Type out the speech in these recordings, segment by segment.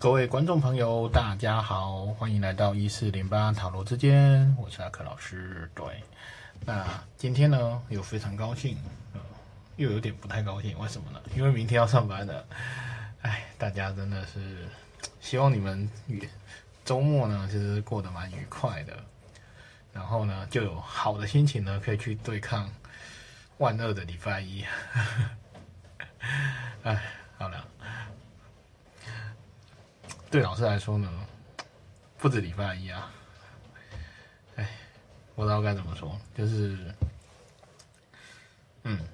各位观众朋友，大家好，欢迎来到一四零八塔罗之间，我是阿克老师。对，那今天呢，又非常高兴，又有点不太高兴，为什么呢？因为明天要上班了。哎，大家真的是希望你们周末呢，其实过得蛮愉快的，然后呢，就有好的心情呢，可以去对抗万恶的礼拜一。哎，好了。对老师来说呢，不止礼拜一啊，哎，不知道该怎么说，就是，嗯，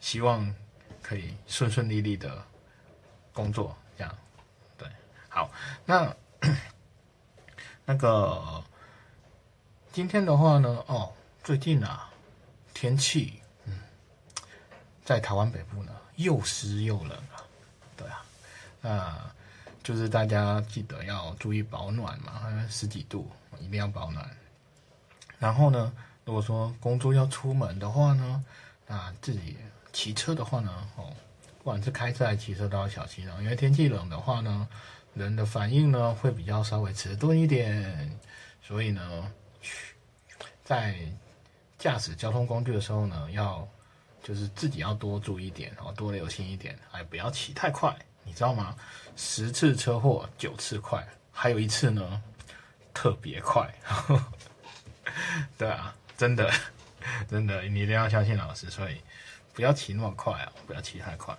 希望可以顺顺利利的工作，这样，对，好，那那个今天的话呢，哦，最近啊，天气，嗯，在台湾北部呢，又湿又冷。那就是大家记得要注意保暖嘛，十几度一定要保暖。然后呢，如果说工作要出门的话呢，那自己骑车的话呢，哦，不管是开车还是骑车都要小心哦，因为天气冷的话呢，人的反应呢会比较稍微迟钝一点，所以呢，在驾驶交通工具的时候呢，要就是自己要多注意一点哦，多留心一点，哎，不要骑太快。你知道吗？十次车祸九次快，还有一次呢，特别快。对啊，真的，真的，你一定要相信老师。所以不要骑那么快啊，不要骑太快，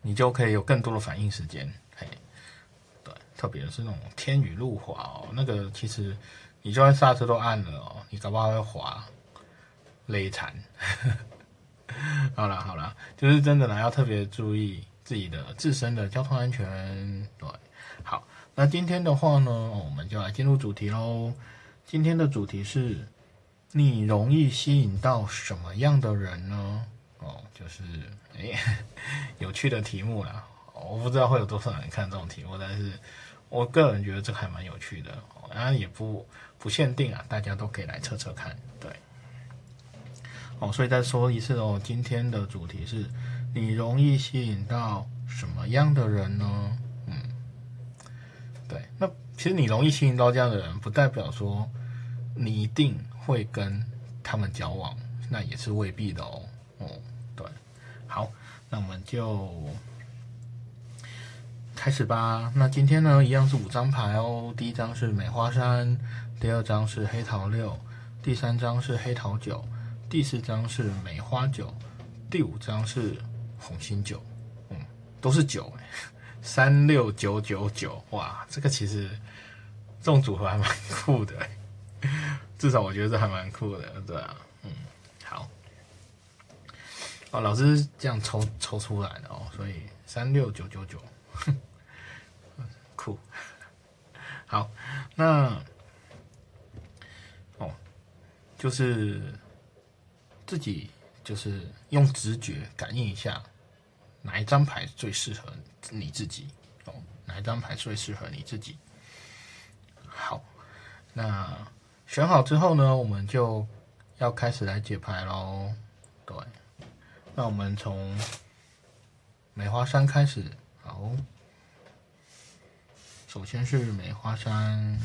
你就可以有更多的反应时间。嘿，对，特别是那种天雨路滑哦，那个其实你就算刹车都按了哦，你搞不好会滑，累惨。好了好了，就是真的呢，要特别注意。自己的自身的交通安全，对，好，那今天的话呢，我们就来进入主题喽。今天的主题是，你容易吸引到什么样的人呢？哦，就是哎，有趣的题目啦。我不知道会有多少人看这种题目，但是我个人觉得这还蛮有趣的。当然也不不限定啊，大家都可以来测测看。对，哦，所以再说一次哦，今天的主题是。你容易吸引到什么样的人呢？嗯，对，那其实你容易吸引到这样的人，不代表说你一定会跟他们交往，那也是未必的哦。哦，对，好，那我们就开始吧。那今天呢，一样是五张牌哦。第一张是梅花三，第二张是黑桃六，第三张是黑桃九，第四张是梅花九，第五张是。红心九，嗯，都是九哎，三六九九九，哇，这个其实这种组合还蛮酷的，至少我觉得这还蛮酷的，对啊，嗯，好，哦，老师这样抽抽出来的哦，所以三六九九九，酷，好，那哦，就是自己。就是用直觉感应一下，哪一张牌最适合你自己哦？哪一张牌最适合你自己？好，那选好之后呢，我们就要开始来解牌喽。对，那我们从梅花山开始。好，首先是梅花山。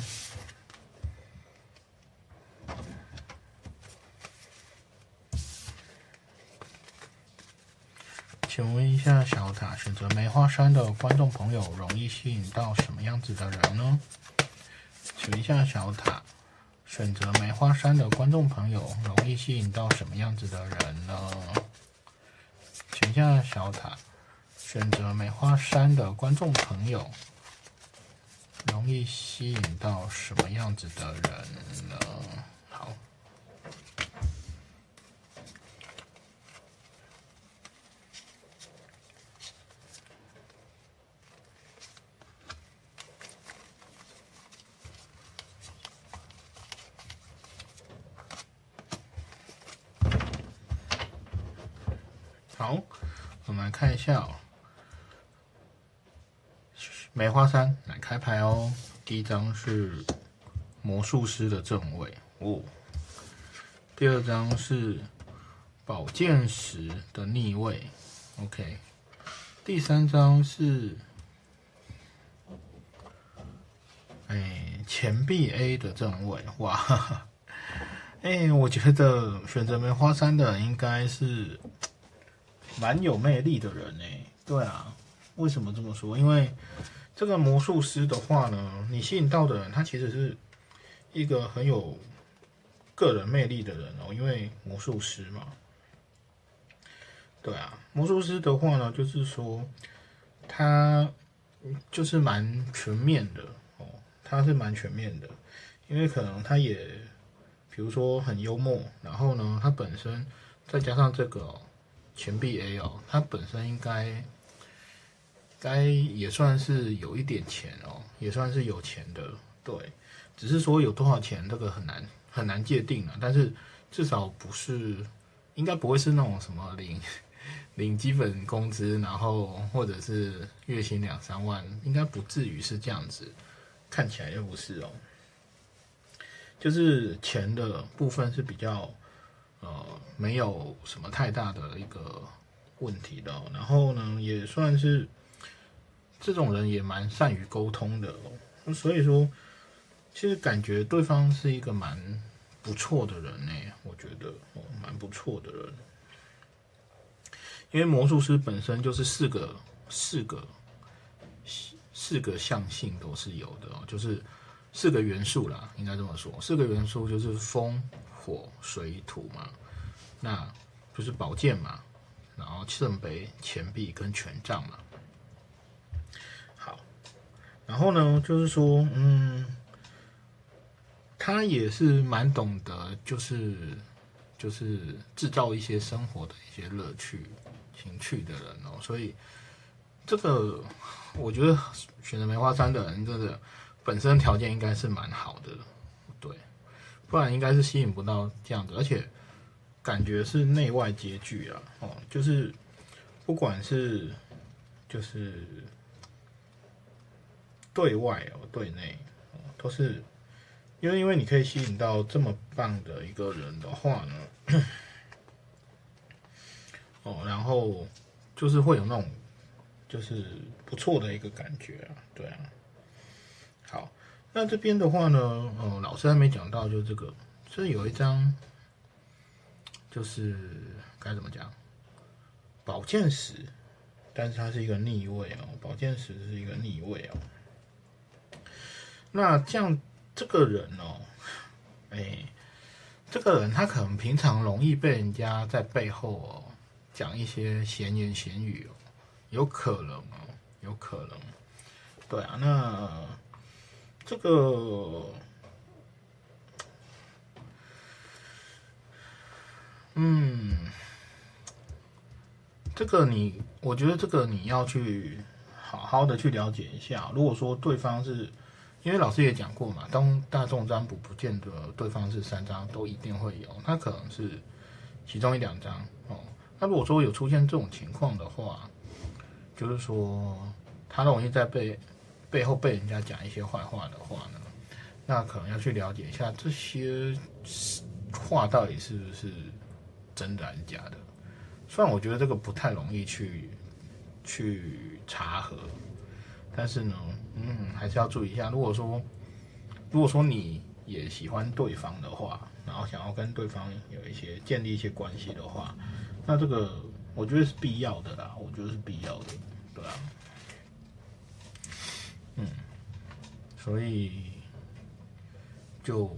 请问一下，小塔选择梅花山的观众朋友，容易吸引到什么样子的人呢？请问一下，小塔选择梅花山的观众朋友，容易吸引到什么样子的人呢？请问一下，小塔选择梅花山的观众朋友，容易吸引到什么样子的人呢？好。好，我们来看一下哦。梅花三来开牌哦。第一张是魔术师的正位哦。第二张是宝剑十的逆位，OK。第三张是，哎，钱币 A 的正位，哇，哎，我觉得选择梅花三的应该是蛮有魅力的人呢，对啊，为什么这么说？因为这个魔术师的话呢，你吸引到的人，他其实是一个很有个人魅力的人哦，因为魔术师嘛。对啊，魔术师的话呢，就是说他就是蛮全面的哦，他是蛮全面的，因为可能他也比如说很幽默，然后呢，他本身再加上这个币 A 哦，他本身应该该也算是有一点钱哦，也算是有钱的，对，只是说有多少钱这个很难很难界定啊，但是至少不是应该不会是那种什么零。领基本工资，然后或者是月薪两三万，应该不至于是这样子，看起来又不是哦。就是钱的部分是比较呃没有什么太大的一个问题的，然后呢也算是这种人也蛮善于沟通的，所以说其实感觉对方是一个蛮不错的人呢，我觉得哦蛮不错的人。因为魔术师本身就是四个四个四个象性都是有的哦，就是四个元素啦，应该这么说。四个元素就是风、火、水、土嘛，那就是宝剑嘛，然后圣杯、钱币跟权杖嘛。好，然后呢，就是说，嗯，他也是蛮懂得，就是就是制造一些生活的一些乐趣。情趣的人哦，所以这个我觉得选择梅花三的人，真的本身条件应该是蛮好的，对，不然应该是吸引不到这样子，而且感觉是内外皆具啊，哦，就是不管是就是对外哦，对内哦，都是因为因为你可以吸引到这么棒的一个人的话呢。哦，然后就是会有那种就是不错的一个感觉啊，对啊。那这边的话呢，呃，老师还没讲到，就这个，这有一张，就是该怎么讲，宝剑十，但是它是一个逆位哦，宝剑十是一个逆位哦。那这样这个人哦，哎，这个人他可能平常容易被人家在背后哦。讲一些闲言闲语哦，有可能哦，有可能，对啊，那这个，嗯，这个你，我觉得这个你要去好好的去了解一下。如果说对方是，因为老师也讲过嘛，当大众占卜不见得对方是三张都一定会有，他可能是其中一两张哦。那如果说有出现这种情况的话，就是说他容易在被背后被人家讲一些坏话的话呢，那可能要去了解一下这些话到底是不是真的还是假的。虽然我觉得这个不太容易去去查核，但是呢，嗯，还是要注意一下。如果说如果说你也喜欢对方的话，然后想要跟对方有一些建立一些关系的话。那这个我觉得是必要的啦，我觉得是必要的，对啊，嗯，所以就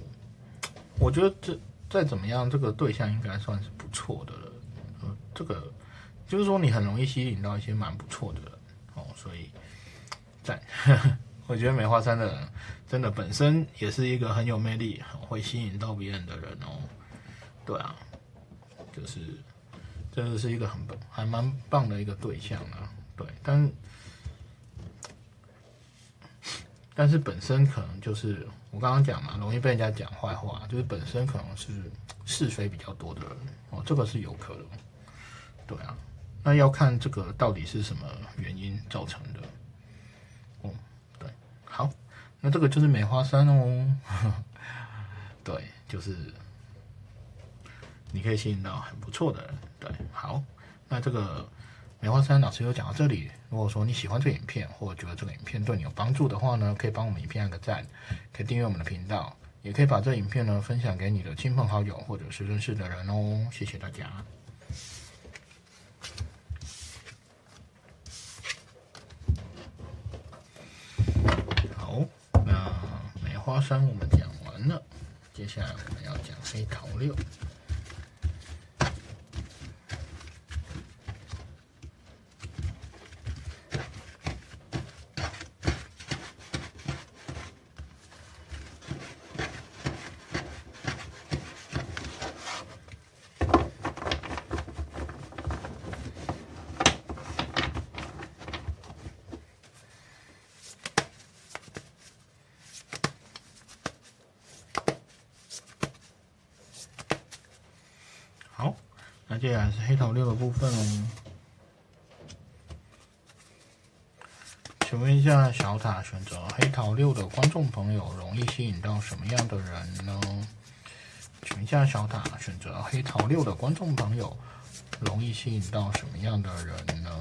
我觉得这再怎么样，这个对象应该算是不错的了。呃，这个就是说你很容易吸引到一些蛮不错的人哦，所以赞。我觉得梅花山的人真的本身也是一个很有魅力、很会吸引到别人的人哦。对啊，就是。真的是一个很，还蛮棒的一个对象啊，对，但但是本身可能就是我刚刚讲嘛，容易被人家讲坏话，就是本身可能是是非比较多的人哦，这个是有可能，对啊，那要看这个到底是什么原因造成的，哦，对，好，那这个就是梅花山哦，对，就是你可以吸引到很不错的人。对，好，那这个梅花三老师有讲到这里，如果说你喜欢这个影片，或觉得这个影片对你有帮助的话呢，可以帮我们影片按个赞，可以订阅我们的频道，也可以把这影片呢分享给你的亲朋好友或者是认识的人哦。谢谢大家。好，那梅花三我们讲完了，接下来我们要讲黑桃六。那接下来是黑桃六的部分哦。请问一下，小塔选择黑桃六的观众朋友，容易吸引到什么样的人呢？请问一下，小塔选择黑桃六的观众朋友，容易吸引到什么样的人呢？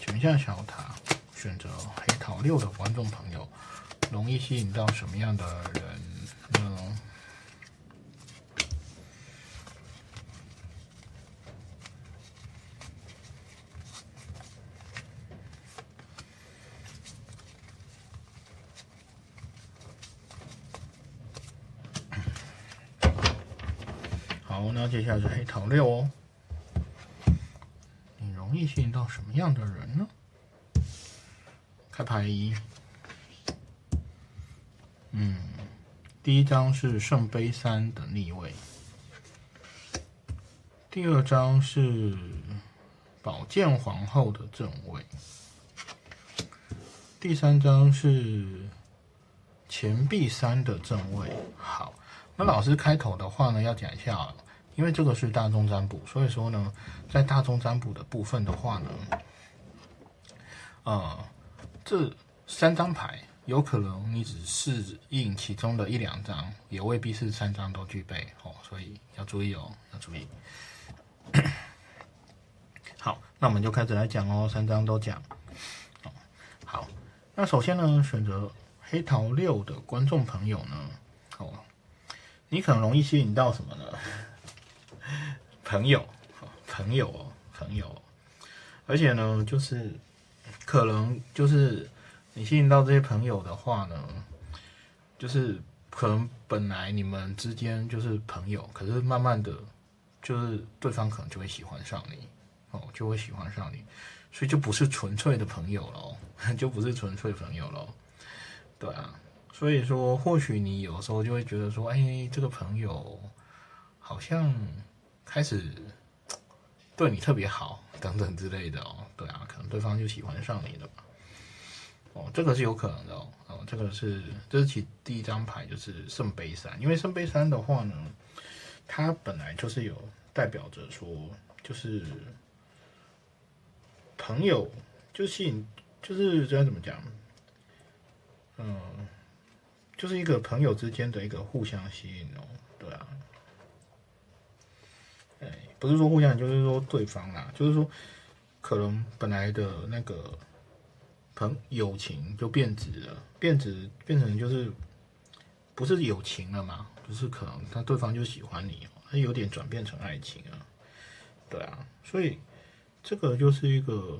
请问一下，小塔选择黑桃六的观众朋友，容易吸引到什么样的人呢？好，接下来是黑桃六哦。你容易吸引到什么样的人呢？开牌一，嗯，第一张是圣杯三的逆位，第二张是宝剑皇后的正位，第三张是钱币三的正位。好，那老师开头的话呢，要讲一下。因为这个是大众占卜，所以说呢，在大众占卜的部分的话呢，呃，这三张牌有可能你只适应其中的一两张，也未必是三张都具备哦，所以要注意哦，要注意。好，那我们就开始来讲哦，三张都讲。好，那首先呢，选择黑桃六的观众朋友呢，哦，你可能容易吸引到什么呢？朋友，朋友，朋友，而且呢，就是可能就是你吸引到这些朋友的话呢，就是可能本来你们之间就是朋友，可是慢慢的，就是对方可能就会喜欢上你，哦，就会喜欢上你，所以就不是纯粹的朋友喽，就不是纯粹朋友喽，对啊，所以说或许你有时候就会觉得说，哎，这个朋友好像。开始对你特别好，等等之类的哦，对啊，可能对方就喜欢上你了嘛。哦，这个是有可能的哦。哦，这个是这是其第一张牌，就是圣杯三。因为圣杯三的话呢，它本来就是有代表着说，就是朋友，就吸引，就是这样怎么讲？嗯，就是一个朋友之间的一个互相吸引哦，对啊。不是说互相，就是说对方啦，就是说可能本来的那个朋友情就变质了，变质变成就是不是友情了嘛，就是可能他对方就喜欢你，他有点转变成爱情啊，对啊，所以这个就是一个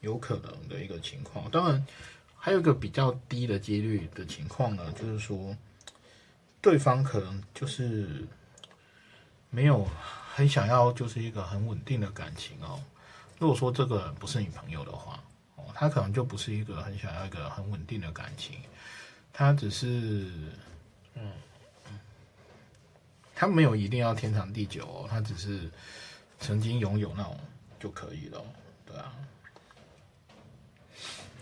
有可能的一个情况。当然，还有一个比较低的几率的情况呢，就是说对方可能就是。没有很想要，就是一个很稳定的感情哦。如果说这个不是你朋友的话，哦，他可能就不是一个很想要一个很稳定的感情，他只是，嗯，他没有一定要天长地久哦，他只是曾经拥有那种就可以了，对啊，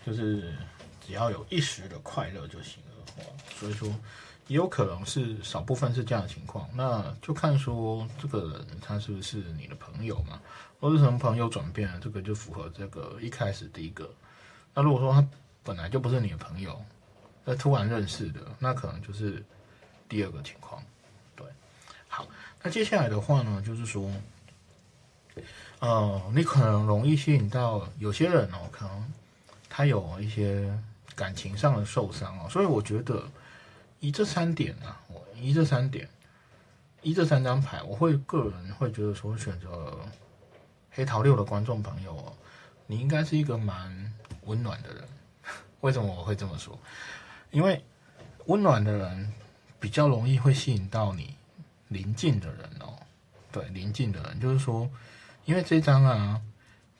就是只要有一时的快乐就行了哦，所以说。也有可能是少部分是这样的情况，那就看说这个人他是不是你的朋友嘛，或是从朋友转变了，这个就符合这个一开始第一个。那如果说他本来就不是你的朋友，那突然认识的，那可能就是第二个情况。对，好，那接下来的话呢，就是说呃，你可能容易吸引到有些人哦，可能他有一些感情上的受伤哦，所以我觉得以这三点呢，我以这三点，以这三张牌，我会个人会觉得说，选择黑桃六的观众朋友哦，你应该是一个蛮温暖的人。为什么我会这么说？因为温暖的人比较容易会吸引到你邻近的人哦，对，邻近的人就是说。因为这张啊，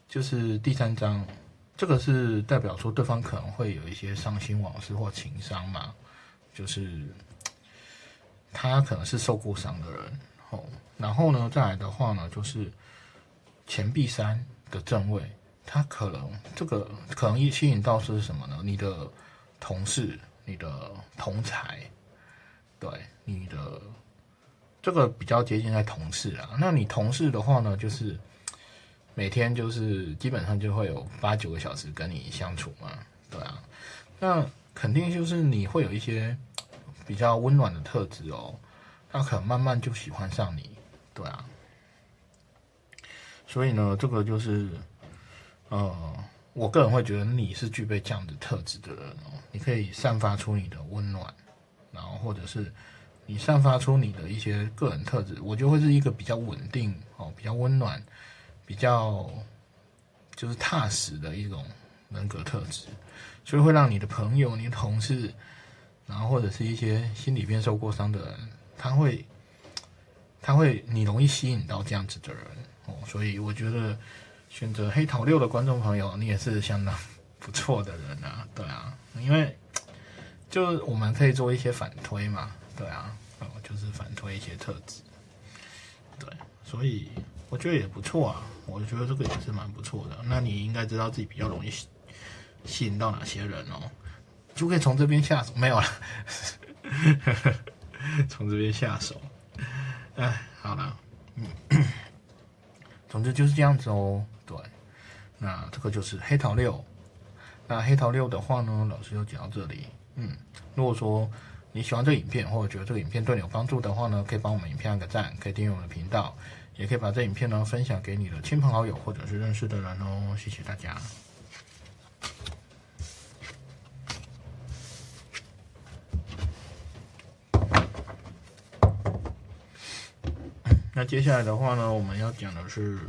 就是第三张，这个是代表说对方可能会有一些伤心往事或情伤嘛，就是他可能是受过伤的人哦。然后呢，再来的话呢，就是钱币三的正位，他可能这个可能一吸引到是什么呢？你的同事、你的同才，对你的这个比较接近在同事啊。那你同事的话呢，就是。每天就是基本上就会有八九个小时跟你相处嘛，对啊，那肯定就是你会有一些比较温暖的特质哦，他可能慢慢就喜欢上你，对啊，所以呢，这个就是呃，我个人会觉得你是具备这样的特质的人哦，你可以散发出你的温暖，然后或者是你散发出你的一些个人特质，我觉得会是一个比较稳定哦，比较温暖。比较就是踏实的一种人格特质，所以会让你的朋友、你的同事，然后或者是一些心里边受过伤的人，他会他会你容易吸引到这样子的人哦。所以我觉得选择黑桃六的观众朋友，你也是相当 不错的人啊，对啊，因为就我们可以做一些反推嘛，对啊，哦，就是反推一些特质，对，所以。我觉得也不错啊，我觉得这个也是蛮不错的。那你应该知道自己比较容易吸引到哪些人哦，就可以从这边下手。没有了，从这边下手。哎，好了，嗯，总之就是这样子哦。对，那这个就是黑桃六。那黑桃六的话呢，老师就讲到这里。嗯，如果说你喜欢这个影片，或者觉得这个影片对你有帮助的话呢，可以帮我们影片按个赞，可以订阅我们的频道。也可以把这影片呢分享给你的亲朋好友或者是认识的人哦，谢谢大家。那接下来的话呢，我们要讲的是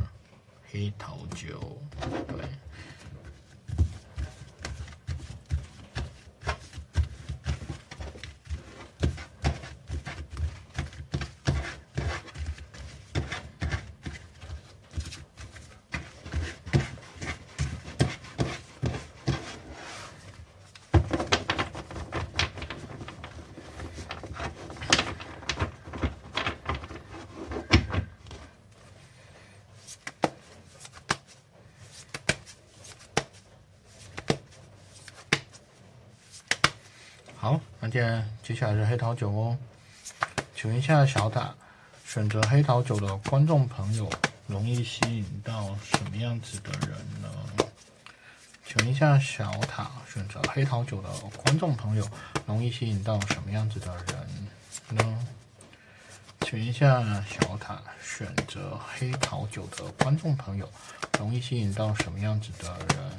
黑桃酒，对。好，那接接下来是黑桃九哦。请问一下小塔，选择黑桃九的观众朋友，容易吸引到什么样子的人呢？请问一下小塔，选择黑桃九的观众朋友，容易吸引到什么样子的人呢？请问一下小塔，选择黑桃九的观众朋友，容易吸引到什么样子的人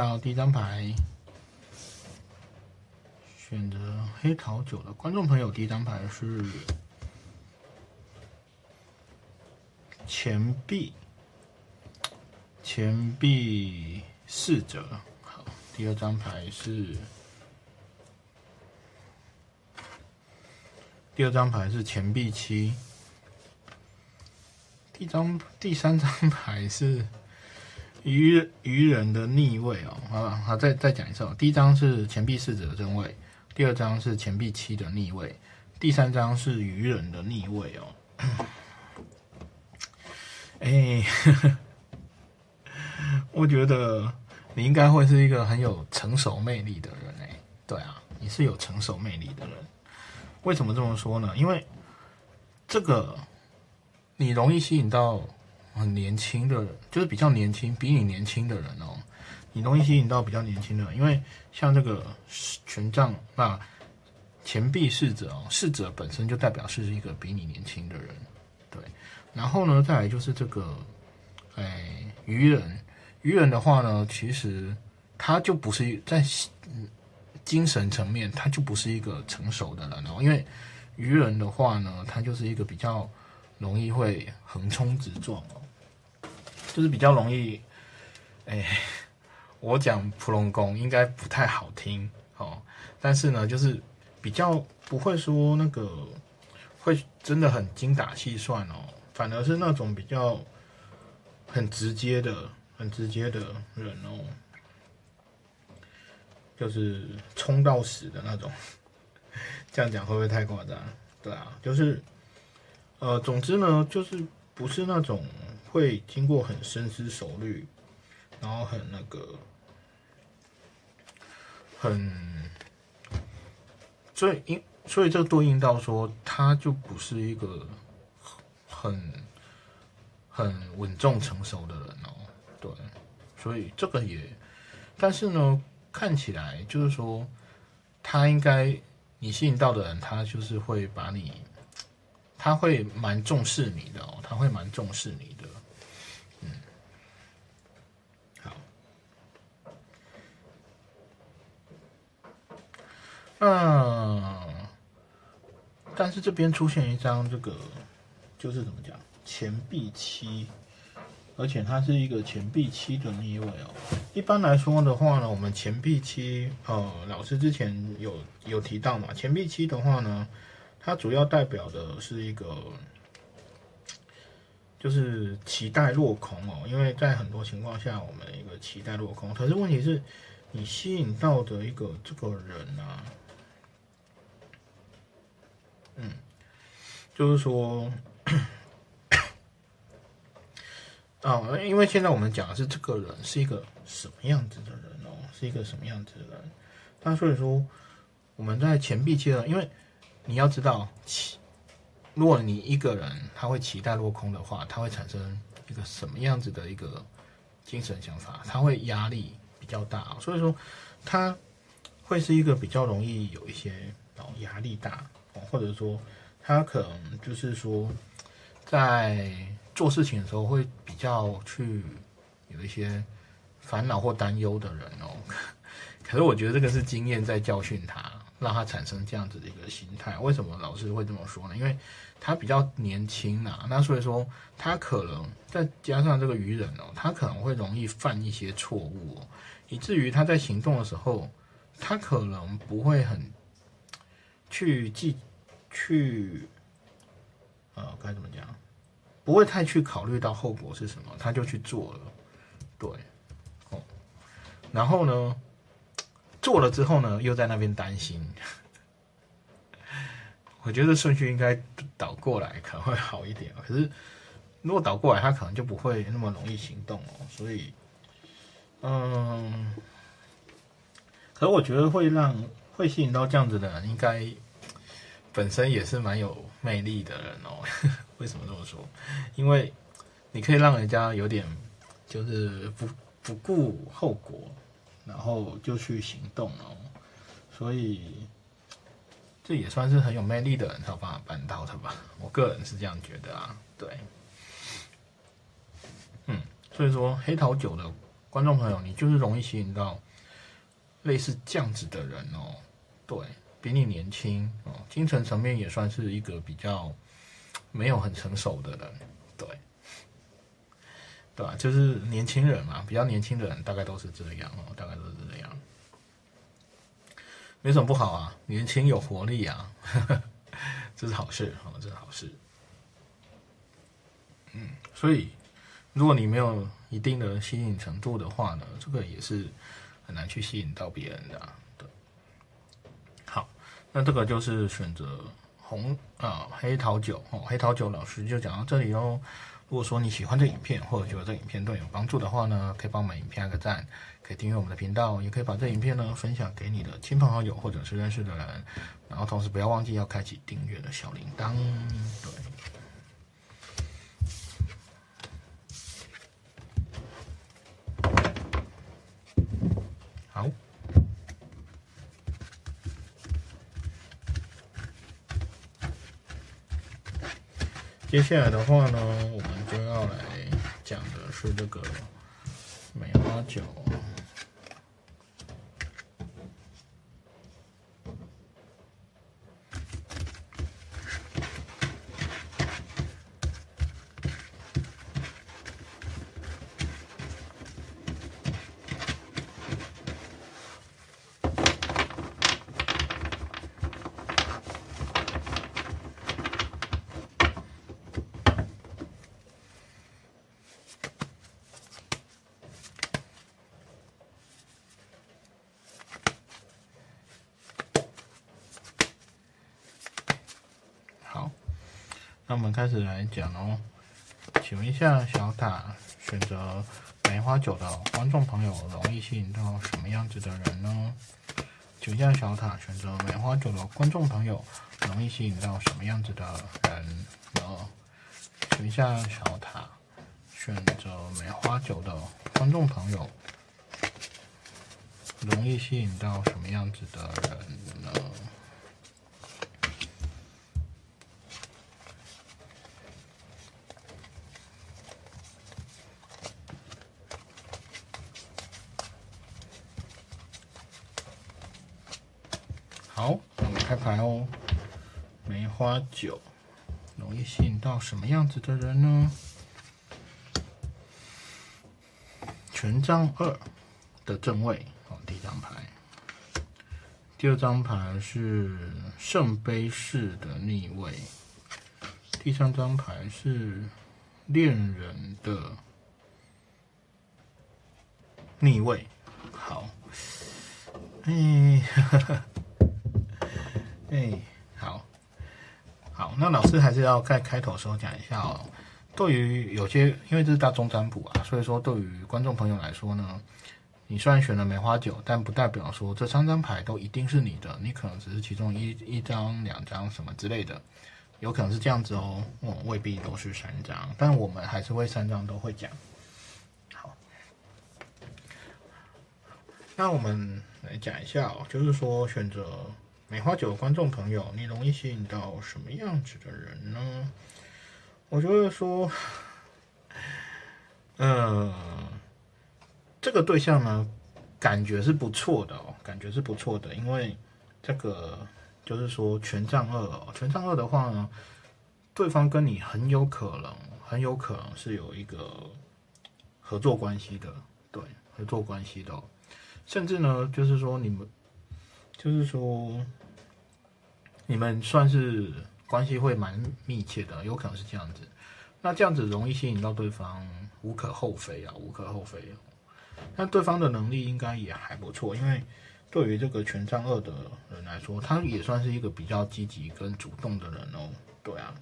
呢？看一下第一张牌，选择黑桃九的观众朋友，第一张牌是钱币，钱币四折。好，第二张牌是，第二张牌是钱币七。第张第三张牌是。愚愚人的逆位哦，好，好，再再讲一次哦。第一张是钱币四的正位，第二张是钱币七的逆位，第三张是愚人的逆位哦。哎，我觉得你应该会是一个很有成熟魅力的人哎，对啊，你是有成熟魅力的人。为什么这么说呢？因为这个你容易吸引到很年轻的人，就是比较年轻、比你年轻的人哦。你容易吸引到比较年轻的人，因为像这个权杖那钱币侍者哦，侍者本身就代表是一个比你年轻的人，对。然后呢，再来就是这个哎愚人。愚人的话呢，其实他就不是在精神层面，他就不是一个成熟的人哦。因为愚人的话呢，他就是一个比较容易会横冲直撞哦，就是比较容易。哎，我讲普龙宫应该不太好听哦，但是呢，就是比较不会说那个会真的很精打细算哦，反而是那种比较很直接的。很直接的人哦，就是冲到死的那种。这样讲会不会太夸张？对啊，就是，呃，总之呢，就是不是那种会经过很深思熟虑，然后很那个，很，所以因所以这对应到说，他就不是一个很很稳重成熟的人哦。对，所以这个也，但是呢，看起来就是说，他应该你吸引到的人，他就是会把你，他会蛮重视你的哦，他会蛮重视你的，嗯，好，嗯，但是这边出现一张这个，就是怎么讲，钱币七。而且它是一个钱币七的逆位哦。一般来说的话呢，我们钱币七，呃，老师之前有有提到嘛，钱币七的话呢，它主要代表的是一个，就是期待落空哦。因为在很多情况下，我们一个期待落空。可是问题是，你吸引到的一个这个人啊，嗯，就是说。啊，因为现在我们讲的是这个人是一个什么样子的人哦，是一个什么样子的人。那所以说，我们在钱币阶段，因为你要知道，期如果你一个人他会期待落空的话，他会产生一个什么样子的一个精神想法？他会压力比较大，所以说他会是一个比较容易有一些哦压力大，或者说他可能就是说在。做事情的时候会比较去有一些烦恼或担忧的人哦，可 是我觉得这个是经验在教训他，让他产生这样子的一个心态。为什么老师会这么说呢？因为他比较年轻呐，那所以说他可能再加上这个愚人哦，他可能会容易犯一些错误，以至于他在行动的时候，他可能不会很去记去，呃，该怎么讲？不会太去考虑到后果是什么，他就去做了，对，哦，然后呢，做了之后呢，又在那边担心。我觉得顺序应该倒过来可能会好一点，可是如果倒过来，他可能就不会那么容易行动哦。所以，嗯，可是我觉得会让会吸引到这样子的人，应该本身也是蛮有魅力的人哦。为什么这么说？因为你可以让人家有点就是不不顾后果，然后就去行动哦。所以这也算是很有魅力的人才有办法办到的吧？我个人是这样觉得啊。对，嗯，所以说黑桃九的观众朋友，你就是容易吸引到类似这样子的人哦。对比你年轻哦，精神层面也算是一个比较。没有很成熟的人，对，对吧？就是年轻人嘛，比较年轻的人大概都是这样哦，大概都是这样，没什么不好啊，年轻有活力啊，这是好事哦，这是好事。嗯，所以如果你没有一定的吸引程度的话呢，这个也是很难去吸引到别人的。对，好，那这个就是选择。红啊黑桃九哦，黑桃九老师就讲到这里喽。如果说你喜欢这影片，或者觉得这影片对你有帮助的话呢，可以帮我们影片按个赞，可以订阅我们的频道，也可以把这影片呢分享给你的亲朋好友或者是认识的人，然后同时不要忘记要开启订阅的小铃铛。对，好。接下来的话呢，我们是这个梅花酒。那我们开始来讲哦，请问一下小塔，选择梅花酒的观众朋友容易吸引到什么样子的人呢？请问一下小塔，选择梅花酒的观众朋友容易吸引到什么样子的人呢？请问一下小塔，选择梅花酒的观众朋友容易吸引到什么样子的人呢？好，我们开牌哦。梅花九容易吸引到什么样子的人呢？权杖二的正位，哦，第一张牌。第二张牌是圣杯四的逆位。第三张牌是恋人的逆位。好，哎，哈哈。哎，那老师还是要在开头的时候讲一下哦。对于有些，因为这是大众占卜啊，所以说对于观众朋友来说呢，你虽然选了梅花九，但不代表说这三张牌都一定是你的，你可能只是其中一一张、两张什么之类的，有可能是这样子哦。嗯，未必都是三张，但我们还是会三张都会讲。好，那我们来讲一下哦，就是说选择。梅花酒的观众朋友，你容易吸引到什么样子的人呢？我觉得说，呃，这个对象呢，感觉是不错的哦，感觉是不错的，因为这个就是说权杖二哦，权杖二的话呢，对方跟你很有可能，很有可能是有一个合作关系的，对，合作关系的，甚至呢，就是说你们，就是说。你们算是关系会蛮密切的，有可能是这样子。那这样子容易吸引到对方，无可厚非啊，无可厚非。那对方的能力应该也还不错，因为对于这个权杖二的人来说，他也算是一个比较积极跟主动的人哦。对啊。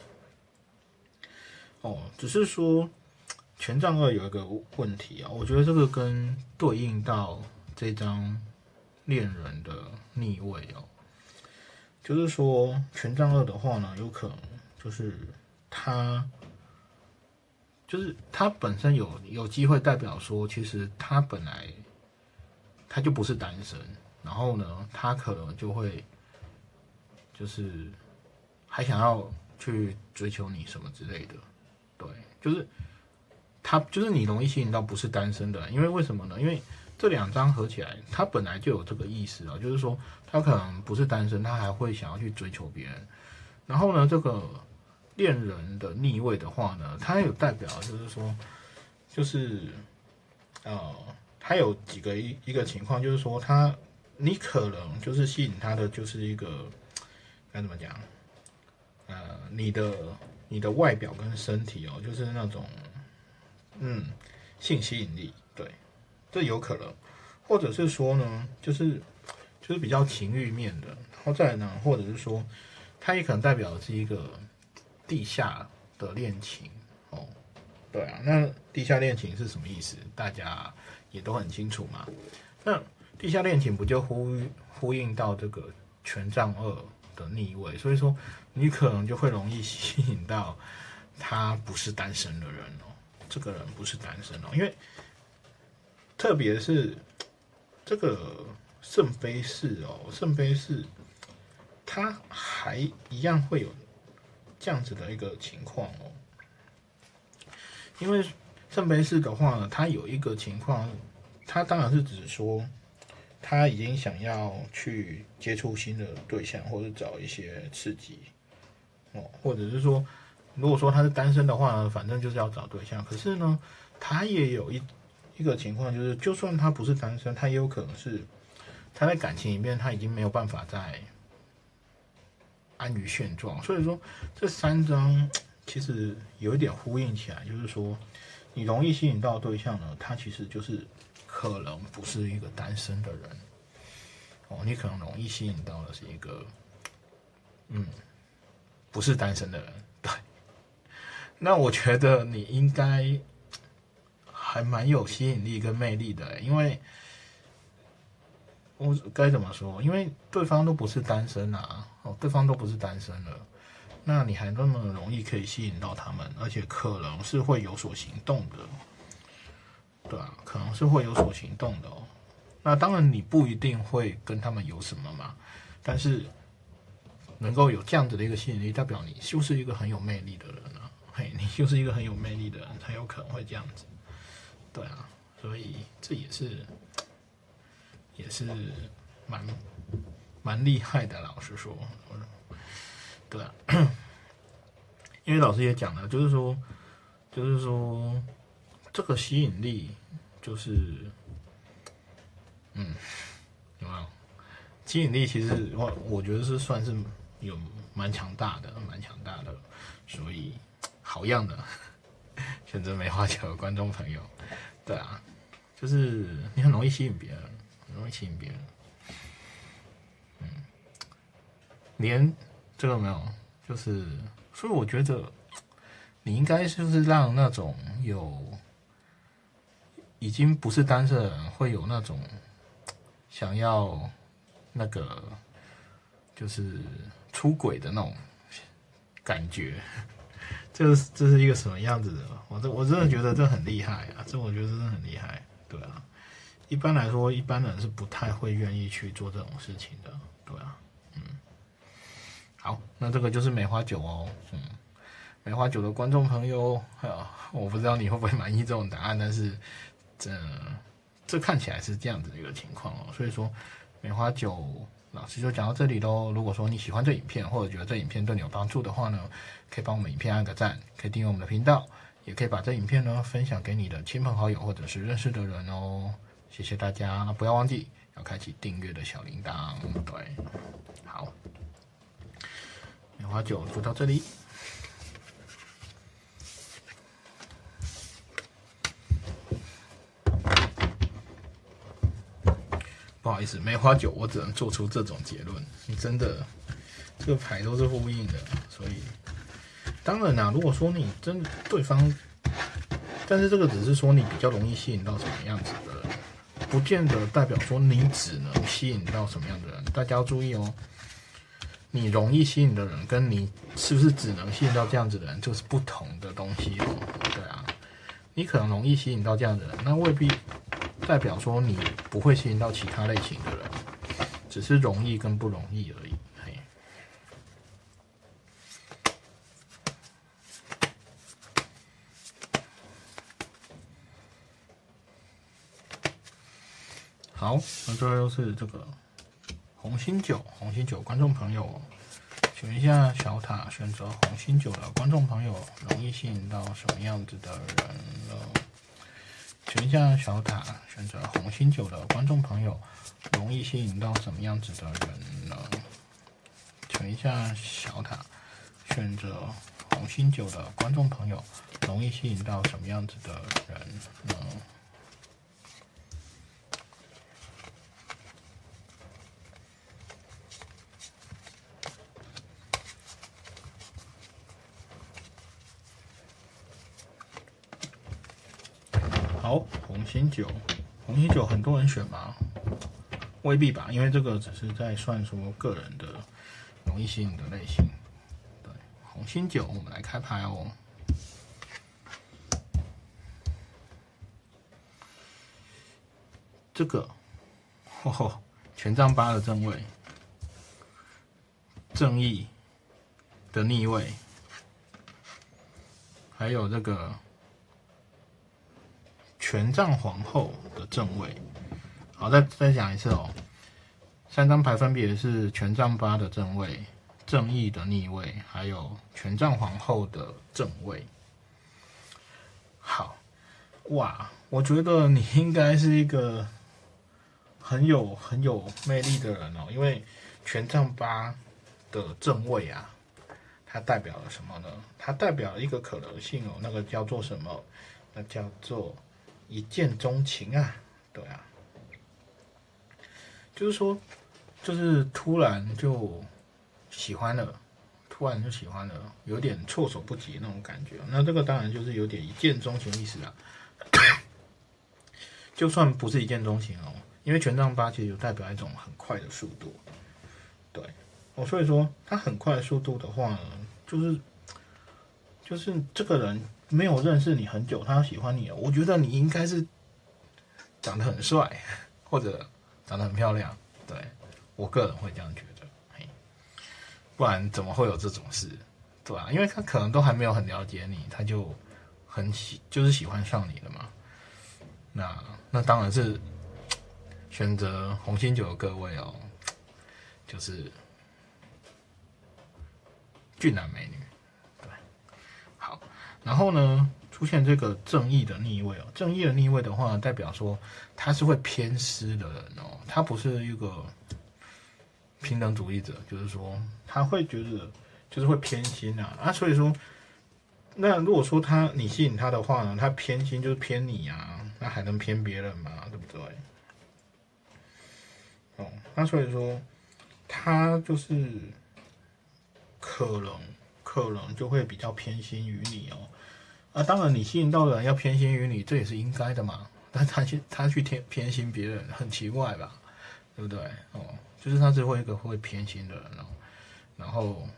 哦，只是说权杖二有一个问题啊，我觉得这个跟对应到这张恋人的逆位哦。就是说，权杖二的话呢，有可能就是他，就是他本身有有机会代表说，其实他本来他就不是单身，然后呢，他可能就会就是还想要去追求你什么之类的，对，就是他就是你容易吸引到不是单身的，因为为什么呢？因为这两张合起来，他本来就有这个意思啊，就是说他可能不是单身，他还会想要去追求别人。然后呢，这个恋人的逆位的话呢，它有代表，就是说，就是呃，他有几个一一个情况，就是说他你可能就是吸引他的就是一个该怎么讲？呃，你的你的外表跟身体哦，就是那种嗯性吸引力，这有可能，或者是说呢，就是就是比较情欲面的，然后再呢，或者是说，它也可能代表的是一个地下的恋情哦。对啊，那地下恋情是什么意思？大家也都很清楚嘛。那地下恋情不就呼呼应到这个权杖二的逆位？所以说你可能就会容易吸引到他不是单身的人哦。这个人不是单身哦，因为特别是这个圣杯四哦，圣杯四。它还一样会有这样子的一个情况哦，因为圣杯四的话呢，它有一个情况，它当然是指说他已经想要去接触新的对象，或者找一些刺激哦，或者是说，如果说他是单身的话呢，反正就是要找对象。可是呢，他也有一一个情况，就是就算他不是单身，他也有可能是他在感情里面他已经没有办法再。安于现状，所以说这三张其实有一点呼应起来，就是说你容易吸引到对象呢，他其实就是可能不是一个单身的人哦，你可能容易吸引到的是一个嗯不是单身的人，对。那我觉得你应该还蛮有吸引力跟魅力的，因为。我该怎么说？因为对方都不是单身啊，哦，对方都不是单身了，那你还那么容易可以吸引到他们，而且可能是会有所行动的，对啊，可能是会有所行动的哦。那当然你不一定会跟他们有什么嘛，但是能够有这样子的一个吸引力，代表你就是一个很有魅力的人啊，嘿，你就是一个很有魅力的人，才有可能会这样子，对啊，所以这也是。也是蛮蛮厉害的，老实说，对啊，因为老师也讲了，就是说，就是说，这个吸引力就是，嗯，有没有？吸引力其实我我觉得是算是有蛮强大的，蛮强大的，所以好样的，选择梅花球的观众朋友，对啊，就是你很容易吸引别人。很容易吸引别人，嗯，连这个没有，就是，所以我觉得你应该就是让那种有已经不是单身的人会有那种想要那个就是出轨的那种感觉，这是这是一个什么样子的？我这我真的觉得这很厉害啊！这我觉得真的很厉害，对啊。一般来说，一般人是不太会愿意去做这种事情的，对啊，嗯，好，那这个就是梅花酒哦，嗯，梅花酒的观众朋友啊，我不知道你会不会满意这种答案，但是这这看起来是这样子的一个情况哦，所以说梅花酒老师就讲到这里喽。如果说你喜欢这影片，或者觉得这影片对你有帮助的话呢，可以帮我们影片按个赞，可以订阅我们的频道，也可以把这影片呢分享给你的亲朋好友或者是认识的人哦。谢谢大家，不要忘记要开启订阅的小铃铛。对，好，梅花酒就到这里。不好意思，梅花酒我只能做出这种结论。你真的，这个牌都是呼应的，所以当然啦，如果说你真对方，但是这个只是说你比较容易吸引到什么样子的人。不见得代表说你只能吸引到什么样的人，大家要注意哦。你容易吸引的人，跟你是不是只能吸引到这样子的人，就是不同的东西哦。对啊，你可能容易吸引到这样的人，那未必代表说你不会吸引到其他类型的人，只是容易跟不容易而已。嘿好，那最后又是这个红心酒，红心酒观众朋友，请问一下小塔选择红心酒的观众朋友，容易吸引到什么样子的人呢？请问一下小塔选择红心九的观众朋友，容易吸引到什么样子的人呢？请问一下小塔选择红心九的观众朋友，容易吸引到什么样子的人呢？星九，红心九很多人选吗？未必吧，因为这个只是在算说个人的容易吸引的类型。对，红心九，我们来开牌哦。这个，哦，权杖八的正位，正义的逆位，还有这个权杖皇后的正位。好，再再讲一次哦。三张牌分别是权杖八的正位、正义的逆位，还有权杖皇后的正位。好，哇，我觉得你应该是一个。很有很有魅力的人哦，因为权杖八的正位啊，它代表了什么呢？它代表了一个可能性哦，那个叫做什么？那叫做一见钟情啊，对啊，就是说，就是突然就喜欢了，突然就喜欢了，有点措手不及那种感觉。那这个当然就是有点一见钟情意思啊，就算不是一见钟情哦。因为权杖八其实有代表一种很快的速度，对，哦，所以说它很快的速度的话呢，就是就是这个人没有认识你很久，他喜欢你，我觉得你应该是长得很帅，或者长得很漂亮，对我个人会这样觉得，嘿，不然怎么会有这种事，对吧？因为他可能都还没有很了解你，他就很喜就是喜欢上你了嘛，那那当然是。选择红心酒的各位哦，就是俊男美女，然后呢，出现这个正义的逆位哦，正义的逆位的话，代表说他是会偏私的人哦，他不是一个平等主义者，就是说他会觉得就是会偏心啊啊，所以说，那如果说他你吸引他的话呢，他偏心就是偏你啊，那还能偏别人吗？对不对？哦，那所以说，他就是可能可能就会比较偏心于你哦。啊，当然你吸引到的人要偏心于你，这也是应该的嘛。但他去他去偏偏心别人，很奇怪吧？对不对？哦，就是他最后一个会偏心的人哦。然后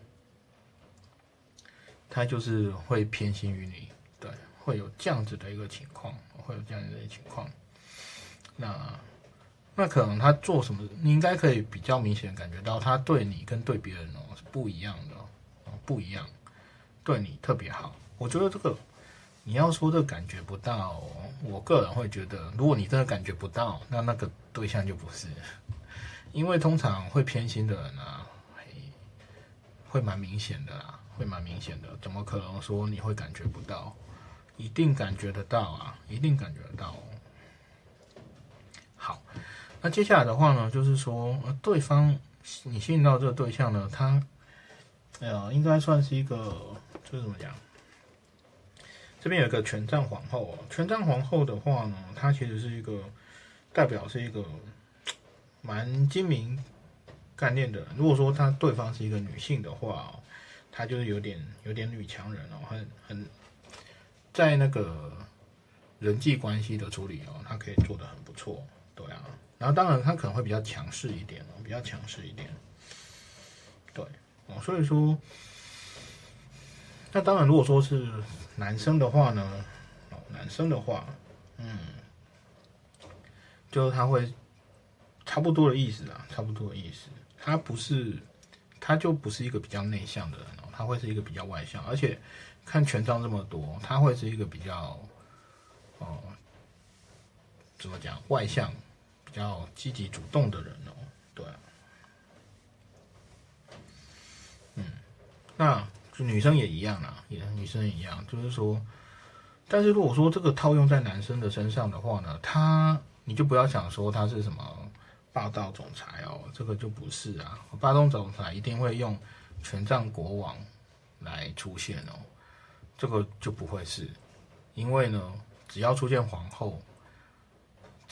他就是会偏心于你，对，会有这样子的一个情况，会有这样子的情况。那。那可能他做什么，你应该可以比较明显感觉到他对你跟对别人哦是不一样的哦，不一样，对你特别好。我觉得这个你要说这感觉不到，我个人会觉得，如果你真的感觉不到，那那个对象就不是，因为通常会偏心的人啊，会蛮明显的啦，会蛮明显的，怎么可能说你会感觉不到？一定感觉得到啊，一定感觉得到。好。那接下来的话呢，就是说，对方你吸引到这个对象呢，他，哎呀，应该算是一个，就是怎么讲？这边有一个权杖皇后哦，权杖皇后的话呢，她其实是一个代表是一个蛮精明干练的人。如果说她对方是一个女性的话，她就是有点有点女强人哦，很很在那个人际关系的处理哦，她可以做的很不错，对啊。然后当然他可能会比较强势一点哦，比较强势一点，对哦，所以说，那当然如果说是男生的话呢，男生的话，嗯，就是他会差不多的意思啊，差不多的意思，他不是，他就不是一个比较内向的人哦，他会是一个比较外向，而且看权杖这么多，他会是一个比较，哦，怎么讲，外向。比较积极主动的人哦，对，嗯，那就女生也一样啦，也女生也一样，就是说，但是如果说这个套用在男生的身上的话呢，他你就不要想说他是什么霸道总裁哦，这个就不是啊，霸道总裁一定会用权杖国王来出现哦，这个就不会是，因为呢，只要出现皇后。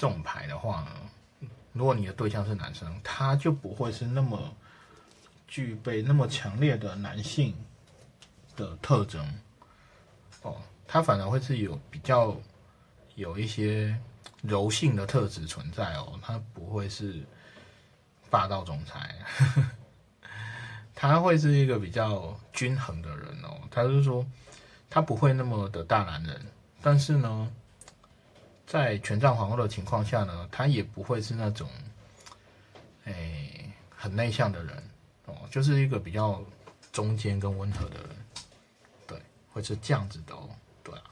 这种牌的话呢，如果你的对象是男生，他就不会是那么具备那么强烈的男性的特征哦，他反而会是有比较有一些柔性的特质存在哦，他不会是霸道总裁，呵呵他会是一个比较均衡的人哦。他是说，他不会那么的大男人，但是呢，在权杖皇后的情况下呢，他也不会是那种，哎，很内向的人哦，就是一个比较中间跟温和的人，对，会是这样子的哦，对啊，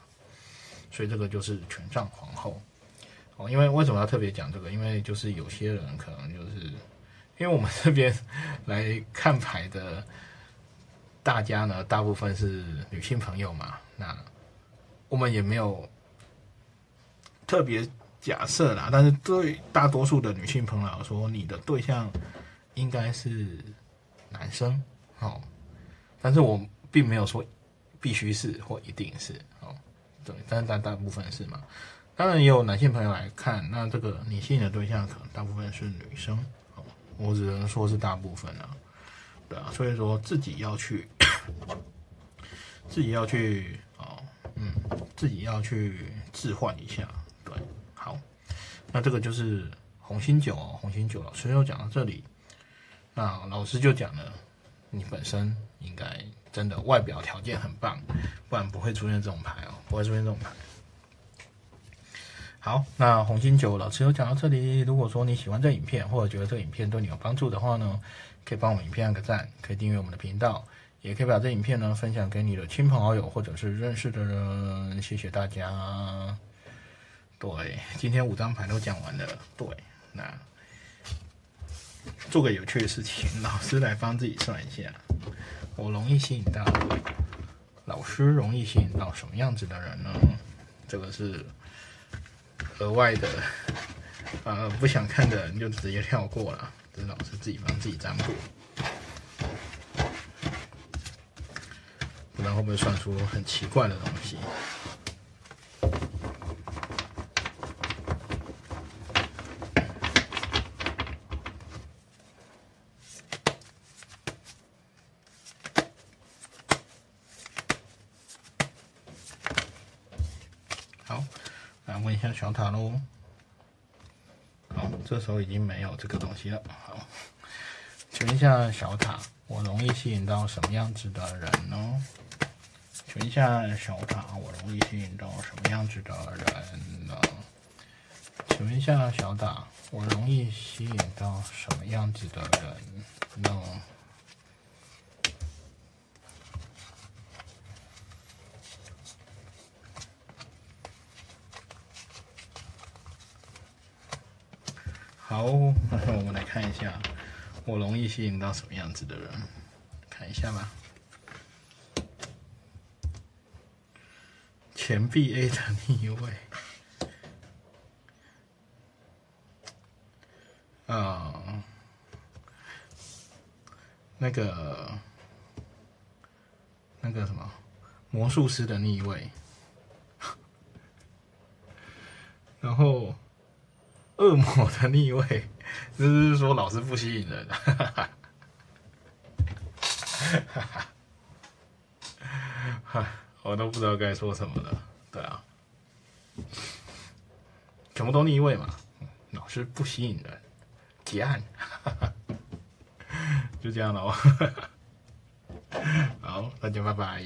所以这个就是权杖皇后。哦，因为为什么要特别讲这个？因为就是有些人可能就是，因为我们这边来看牌的大家呢，大部分是女性朋友嘛，那我们也没有特别假设啦。但是对大多数的女性朋友来说，你的对象应该是男生，哦，但是我并没有说必须是或一定是，哦，对，但是大大部分是嘛。当然也有男性朋友来看，那这个你吸引的对象可能大部分是女生，哦，我只能说是大部分啊，对啊，所以说自己要去，自己要去，哦，嗯，自己要去置换一下，对，好，那这个就是红心酒哦，红心酒老师又讲到这里，那老师就讲了，你本身应该真的外表条件很棒，不然不会出现这种牌哦，不会出现这种牌。好，那红金酒老师有讲到这里。如果说你喜欢这影片，或者觉得这影片对你有帮助的话呢，可以帮我们影片按个赞，可以订阅我们的频道，也可以把这影片呢分享给你的亲朋好友或者是认识的人。谢谢大家。对，今天五张牌都讲完了。对，那做个有趣的事情，老师来帮自己算一下，我容易吸引到老师容易吸引到什么样子的人呢？这个是。额外的，呃，不想看的你就直接跳过了。这是老师自己帮自己占卜，不知道会不会算出很奇怪的东西。问一下小塔好，这时候已经没有这个东西了。好，请问一下小塔，我容易吸引到什么样子的人呢？请问一下小塔，我容易吸引到什么样子的人呢？请问一下小塔，我容易吸引到什么样子的人呢？好，我们来看一下，我容易吸引到什么样子的人？看一下吧。钱币 A 的逆位，啊，那个，那个什么，魔术师的逆位，然后。恶魔的逆位，就是说老师不吸引人，我都不知道该说什么了。对啊，全部都逆位嘛，老师不吸引人，结案，就这样了。好，大家拜拜。